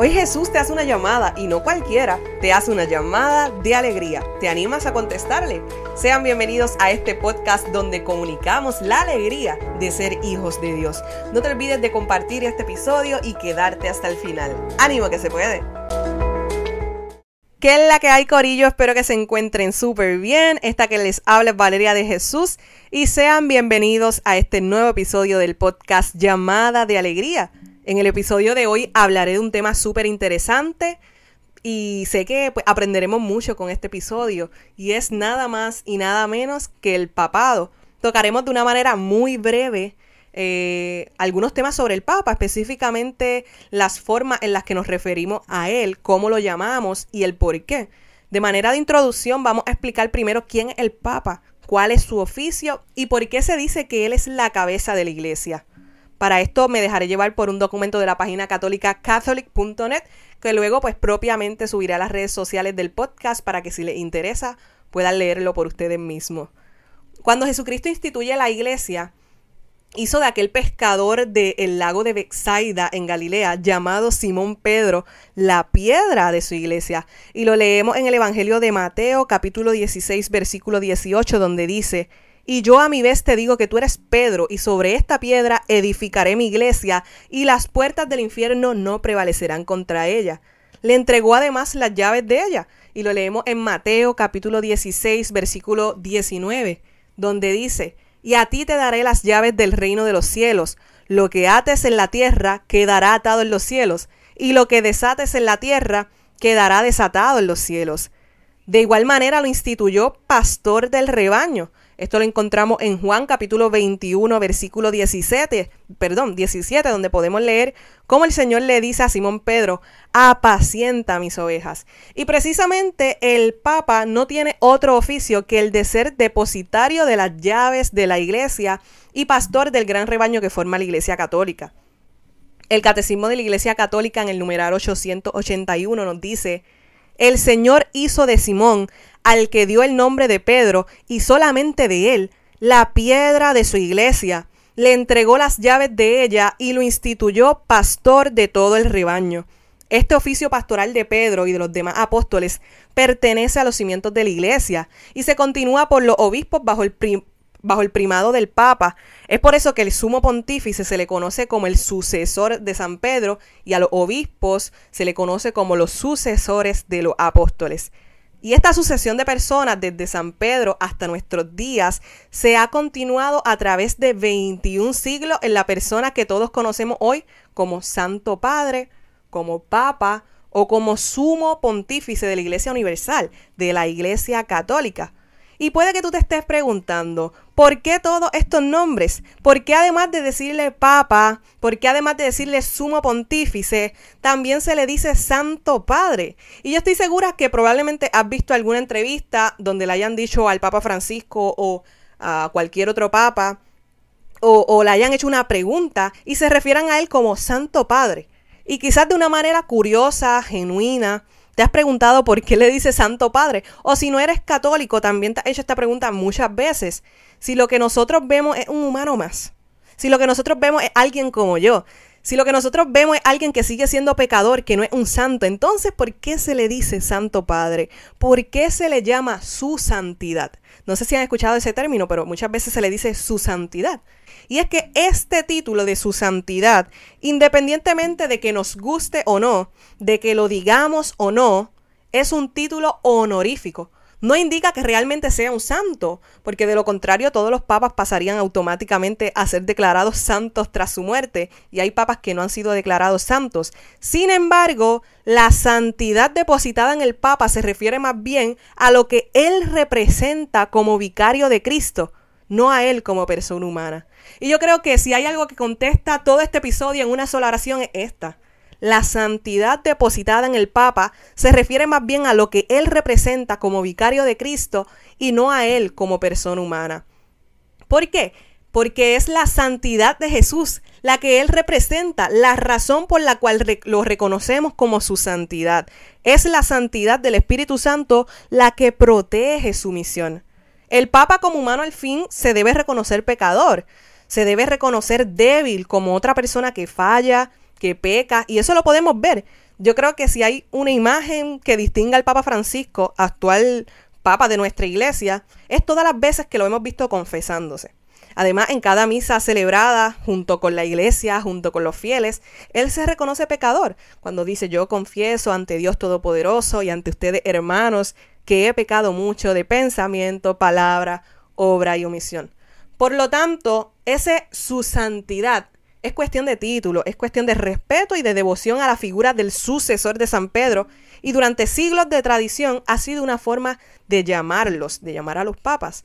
Hoy Jesús te hace una llamada y no cualquiera, te hace una llamada de alegría. ¿Te animas a contestarle? Sean bienvenidos a este podcast donde comunicamos la alegría de ser hijos de Dios. No te olvides de compartir este episodio y quedarte hasta el final. ¡Ánimo que se puede! ¿Qué es la que hay, Corillo? Espero que se encuentren súper bien. Esta que les habla es Valeria de Jesús y sean bienvenidos a este nuevo episodio del podcast Llamada de Alegría en el episodio de hoy hablaré de un tema súper interesante y sé que pues, aprenderemos mucho con este episodio y es nada más y nada menos que el papado. Tocaremos de una manera muy breve eh, algunos temas sobre el Papa, específicamente las formas en las que nos referimos a él, cómo lo llamamos y el por qué. De manera de introducción vamos a explicar primero quién es el Papa, cuál es su oficio y por qué se dice que él es la cabeza de la iglesia. Para esto me dejaré llevar por un documento de la página católica catholic.net que luego pues propiamente subiré a las redes sociales del podcast para que si les interesa puedan leerlo por ustedes mismos. Cuando Jesucristo instituye la iglesia, hizo de aquel pescador del lago de Bexaida en Galilea, llamado Simón Pedro, la piedra de su iglesia. Y lo leemos en el Evangelio de Mateo, capítulo 16, versículo 18, donde dice, y yo a mi vez te digo que tú eres Pedro, y sobre esta piedra edificaré mi iglesia, y las puertas del infierno no prevalecerán contra ella. Le entregó además las llaves de ella, y lo leemos en Mateo capítulo 16, versículo 19, donde dice, y a ti te daré las llaves del reino de los cielos. Lo que ates en la tierra quedará atado en los cielos, y lo que desates en la tierra quedará desatado en los cielos. De igual manera lo instituyó pastor del rebaño, esto lo encontramos en Juan capítulo 21, versículo 17, perdón, 17, donde podemos leer cómo el Señor le dice a Simón Pedro, apacienta mis ovejas. Y precisamente el Papa no tiene otro oficio que el de ser depositario de las llaves de la iglesia y pastor del gran rebaño que forma la iglesia católica. El catecismo de la iglesia católica en el numeral 881 nos dice, el Señor hizo de Simón al que dio el nombre de Pedro y solamente de él, la piedra de su iglesia. Le entregó las llaves de ella y lo instituyó pastor de todo el rebaño. Este oficio pastoral de Pedro y de los demás apóstoles pertenece a los cimientos de la iglesia y se continúa por los obispos bajo el, bajo el primado del Papa. Es por eso que el sumo pontífice se le conoce como el sucesor de San Pedro y a los obispos se le conoce como los sucesores de los apóstoles. Y esta sucesión de personas desde San Pedro hasta nuestros días se ha continuado a través de 21 siglos en la persona que todos conocemos hoy como Santo Padre, como Papa o como Sumo Pontífice de la Iglesia Universal, de la Iglesia Católica. Y puede que tú te estés preguntando, ¿por qué todos estos nombres? ¿Por qué además de decirle Papa, por qué además de decirle Sumo Pontífice, también se le dice Santo Padre? Y yo estoy segura que probablemente has visto alguna entrevista donde le hayan dicho al Papa Francisco o a cualquier otro Papa, o, o le hayan hecho una pregunta y se refieran a él como Santo Padre. Y quizás de una manera curiosa, genuina, ¿Te has preguntado por qué le dice Santo Padre? O si no eres católico, también te has hecho esta pregunta muchas veces. Si lo que nosotros vemos es un humano más. Si lo que nosotros vemos es alguien como yo. Si lo que nosotros vemos es alguien que sigue siendo pecador, que no es un santo, entonces ¿por qué se le dice Santo Padre? ¿Por qué se le llama su santidad? No sé si han escuchado ese término, pero muchas veces se le dice su santidad. Y es que este título de su santidad, independientemente de que nos guste o no, de que lo digamos o no, es un título honorífico. No indica que realmente sea un santo, porque de lo contrario todos los papas pasarían automáticamente a ser declarados santos tras su muerte, y hay papas que no han sido declarados santos. Sin embargo, la santidad depositada en el papa se refiere más bien a lo que él representa como vicario de Cristo, no a él como persona humana. Y yo creo que si hay algo que contesta todo este episodio en una sola oración es esta. La santidad depositada en el Papa se refiere más bien a lo que él representa como vicario de Cristo y no a él como persona humana. ¿Por qué? Porque es la santidad de Jesús la que él representa, la razón por la cual lo reconocemos como su santidad. Es la santidad del Espíritu Santo la que protege su misión. El Papa como humano al fin se debe reconocer pecador, se debe reconocer débil como otra persona que falla, que peca, y eso lo podemos ver. Yo creo que si hay una imagen que distinga al Papa Francisco, actual Papa de nuestra iglesia, es todas las veces que lo hemos visto confesándose. Además, en cada misa celebrada junto con la iglesia, junto con los fieles, él se reconoce pecador cuando dice yo confieso ante Dios Todopoderoso y ante ustedes hermanos que he pecado mucho de pensamiento, palabra, obra y omisión. Por lo tanto, ese su santidad es cuestión de título, es cuestión de respeto y de devoción a la figura del sucesor de San Pedro y durante siglos de tradición ha sido una forma de llamarlos, de llamar a los papas.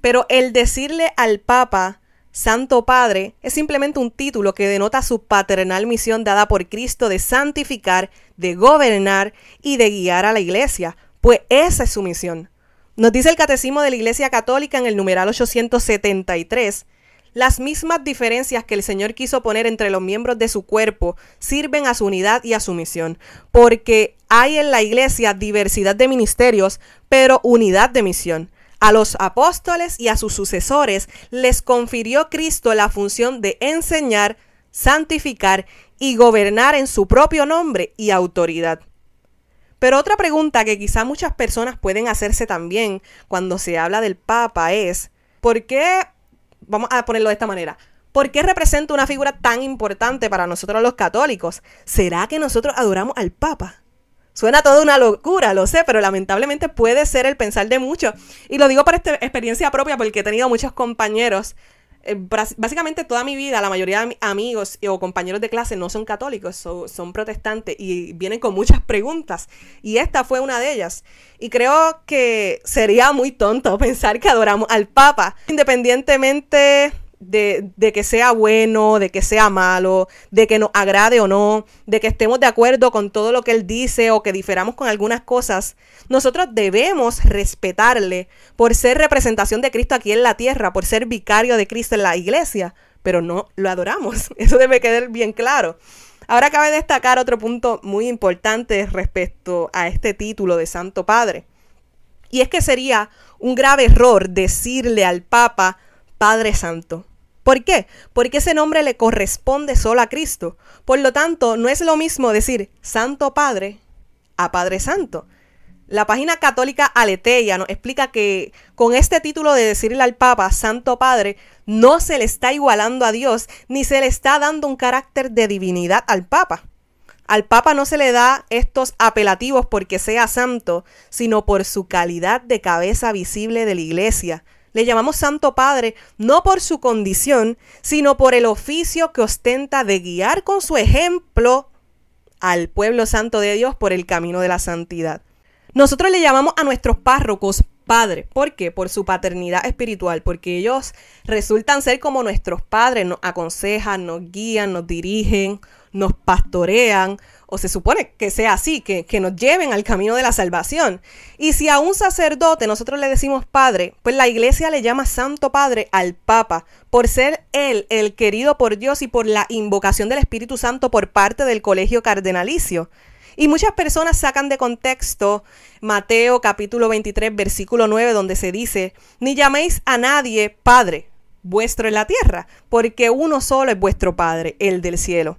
Pero el decirle al Papa Santo Padre es simplemente un título que denota su paternal misión dada por Cristo de santificar, de gobernar y de guiar a la iglesia, pues esa es su misión. Nos dice el Catecismo de la Iglesia Católica en el numeral 873, las mismas diferencias que el Señor quiso poner entre los miembros de su cuerpo sirven a su unidad y a su misión, porque hay en la Iglesia diversidad de ministerios, pero unidad de misión. A los apóstoles y a sus sucesores les confirió Cristo la función de enseñar, santificar y gobernar en su propio nombre y autoridad. Pero otra pregunta que quizá muchas personas pueden hacerse también cuando se habla del Papa es, ¿por qué, vamos a ponerlo de esta manera, ¿por qué representa una figura tan importante para nosotros los católicos? ¿Será que nosotros adoramos al Papa? Suena toda una locura, lo sé, pero lamentablemente puede ser el pensar de muchos. Y lo digo por esta experiencia propia, porque he tenido muchos compañeros. Eh, básicamente toda mi vida, la mayoría de mis amigos o compañeros de clase no son católicos, son protestantes y vienen con muchas preguntas. Y esta fue una de ellas. Y creo que sería muy tonto pensar que adoramos al Papa, independientemente de, de, que sea bueno, de que sea malo, de que nos agrade o no, de que estemos de acuerdo con todo lo que él dice o que diferamos con algunas cosas, nosotros debemos respetarle por ser representación de Cristo aquí en la tierra, por ser vicario de Cristo en la iglesia, pero no lo adoramos. Eso debe quedar bien claro. Ahora cabe destacar otro punto muy importante respecto a este título de Santo Padre. Y es que sería un grave error decirle al Papa Padre Santo. ¿Por qué? Porque ese nombre le corresponde solo a Cristo. Por lo tanto, no es lo mismo decir Santo Padre a Padre Santo. La página católica Aleteia nos explica que con este título de decirle al Papa Santo Padre, no se le está igualando a Dios ni se le está dando un carácter de divinidad al Papa. Al Papa no se le da estos apelativos porque sea santo, sino por su calidad de cabeza visible de la iglesia, le llamamos Santo Padre no por su condición, sino por el oficio que ostenta de guiar con su ejemplo al pueblo santo de Dios por el camino de la santidad. Nosotros le llamamos a nuestros párrocos padre. ¿Por qué? Por su paternidad espiritual, porque ellos resultan ser como nuestros padres, nos aconsejan, nos guían, nos dirigen, nos pastorean, o se supone que sea así, que, que, nos lleven al camino de la salvación. Y si a un sacerdote nosotros le decimos padre, pues la iglesia le llama santo padre al papa, por ser él el querido por Dios y por la invocación del Espíritu Santo por parte del colegio cardenalicio. Y muchas personas sacan de contexto Mateo capítulo 23 versículo 9 donde se dice, ni llaméis a nadie padre vuestro en la tierra, porque uno solo es vuestro Padre, el del cielo.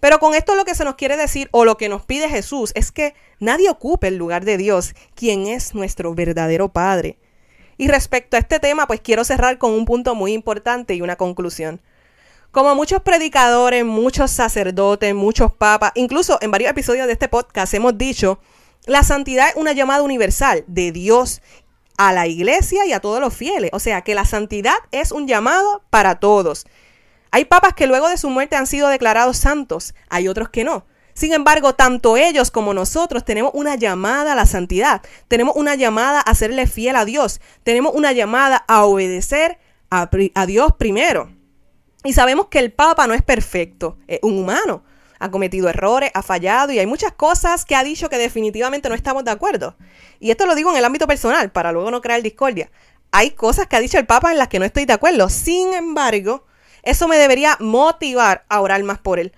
Pero con esto lo que se nos quiere decir o lo que nos pide Jesús es que nadie ocupe el lugar de Dios, quien es nuestro verdadero Padre. Y respecto a este tema, pues quiero cerrar con un punto muy importante y una conclusión. Como muchos predicadores, muchos sacerdotes, muchos papas, incluso en varios episodios de este podcast hemos dicho, la santidad es una llamada universal de Dios a la iglesia y a todos los fieles. O sea que la santidad es un llamado para todos. Hay papas que luego de su muerte han sido declarados santos, hay otros que no. Sin embargo, tanto ellos como nosotros tenemos una llamada a la santidad, tenemos una llamada a serle fiel a Dios, tenemos una llamada a obedecer a, Dios primero. Y sabemos que el Papa no es perfecto, es un humano, ha cometido errores, ha fallado y hay muchas cosas que ha dicho que definitivamente no estamos de acuerdo. Y esto lo digo en el ámbito personal, para luego no crear discordia. Hay cosas que ha dicho el Papa en las que no estoy de acuerdo. Sin embargo, eso me debería motivar a orar más por él.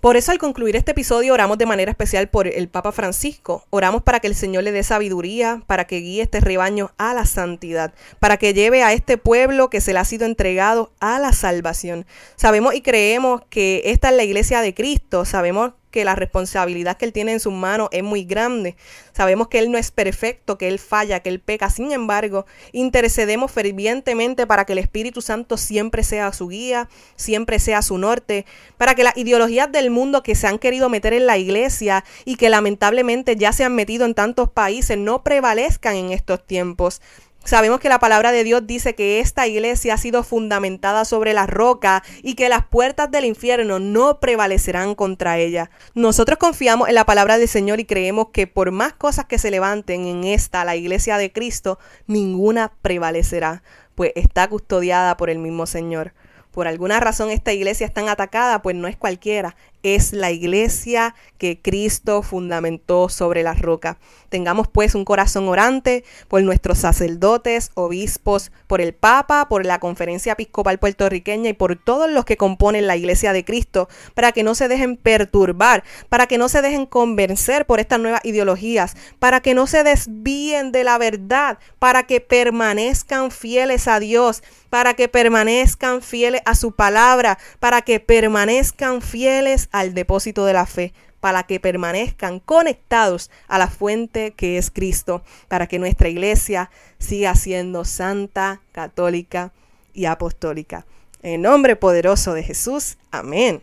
Por eso al concluir este episodio oramos de manera especial por el Papa Francisco. Oramos para que el Señor le dé sabiduría, para que guíe este rebaño a la santidad, para que lleve a este pueblo que se le ha sido entregado a la salvación. Sabemos y creemos que esta es la iglesia de Cristo, sabemos que la responsabilidad que Él tiene en sus manos es muy grande. Sabemos que Él no es perfecto, que Él falla, que Él peca. Sin embargo, intercedemos fervientemente para que el Espíritu Santo siempre sea su guía, siempre sea su norte, para que las ideologías del mundo que se han querido meter en la iglesia y que lamentablemente ya se han metido en tantos países no prevalezcan en estos tiempos. Sabemos que la palabra de Dios dice que esta iglesia ha sido fundamentada sobre la roca y que las puertas del infierno no prevalecerán contra ella. Nosotros confiamos en la palabra del Señor y creemos que por más cosas que se levanten en esta, la iglesia de Cristo, ninguna prevalecerá, pues está custodiada por el mismo Señor. Por alguna razón esta iglesia es tan atacada, pues no es cualquiera, es la iglesia que Cristo fundamentó sobre la roca. Tengamos pues un corazón orante por nuestros sacerdotes, obispos, por el Papa, por la Conferencia Episcopal Puertorriqueña y por todos los que componen la iglesia de Cristo, para que no se dejen perturbar, para que no se dejen convencer por estas nuevas ideologías, para que no se desvíen de la verdad, para que permanezcan fieles a Dios, para que permanezcan fieles a su palabra, para que permanezcan fieles al depósito de la fe, para que permanezcan conectados a la fuente que es Cristo, para que nuestra iglesia siga siendo santa, católica y apostólica. En nombre poderoso de Jesús, amén.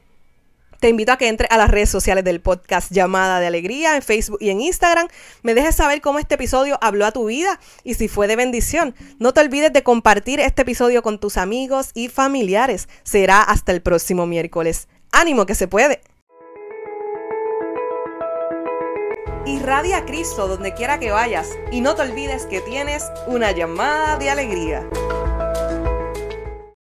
Te invito a que entres a las redes sociales del podcast Llamada de Alegría en Facebook y en Instagram. Me dejes saber cómo este episodio habló a tu vida y si fue de bendición. No te olvides de compartir este episodio con tus amigos y familiares. Será hasta el próximo miércoles. Ánimo que se puede. Irradia a Cristo donde quiera que vayas y no te olvides que tienes una llamada de alegría.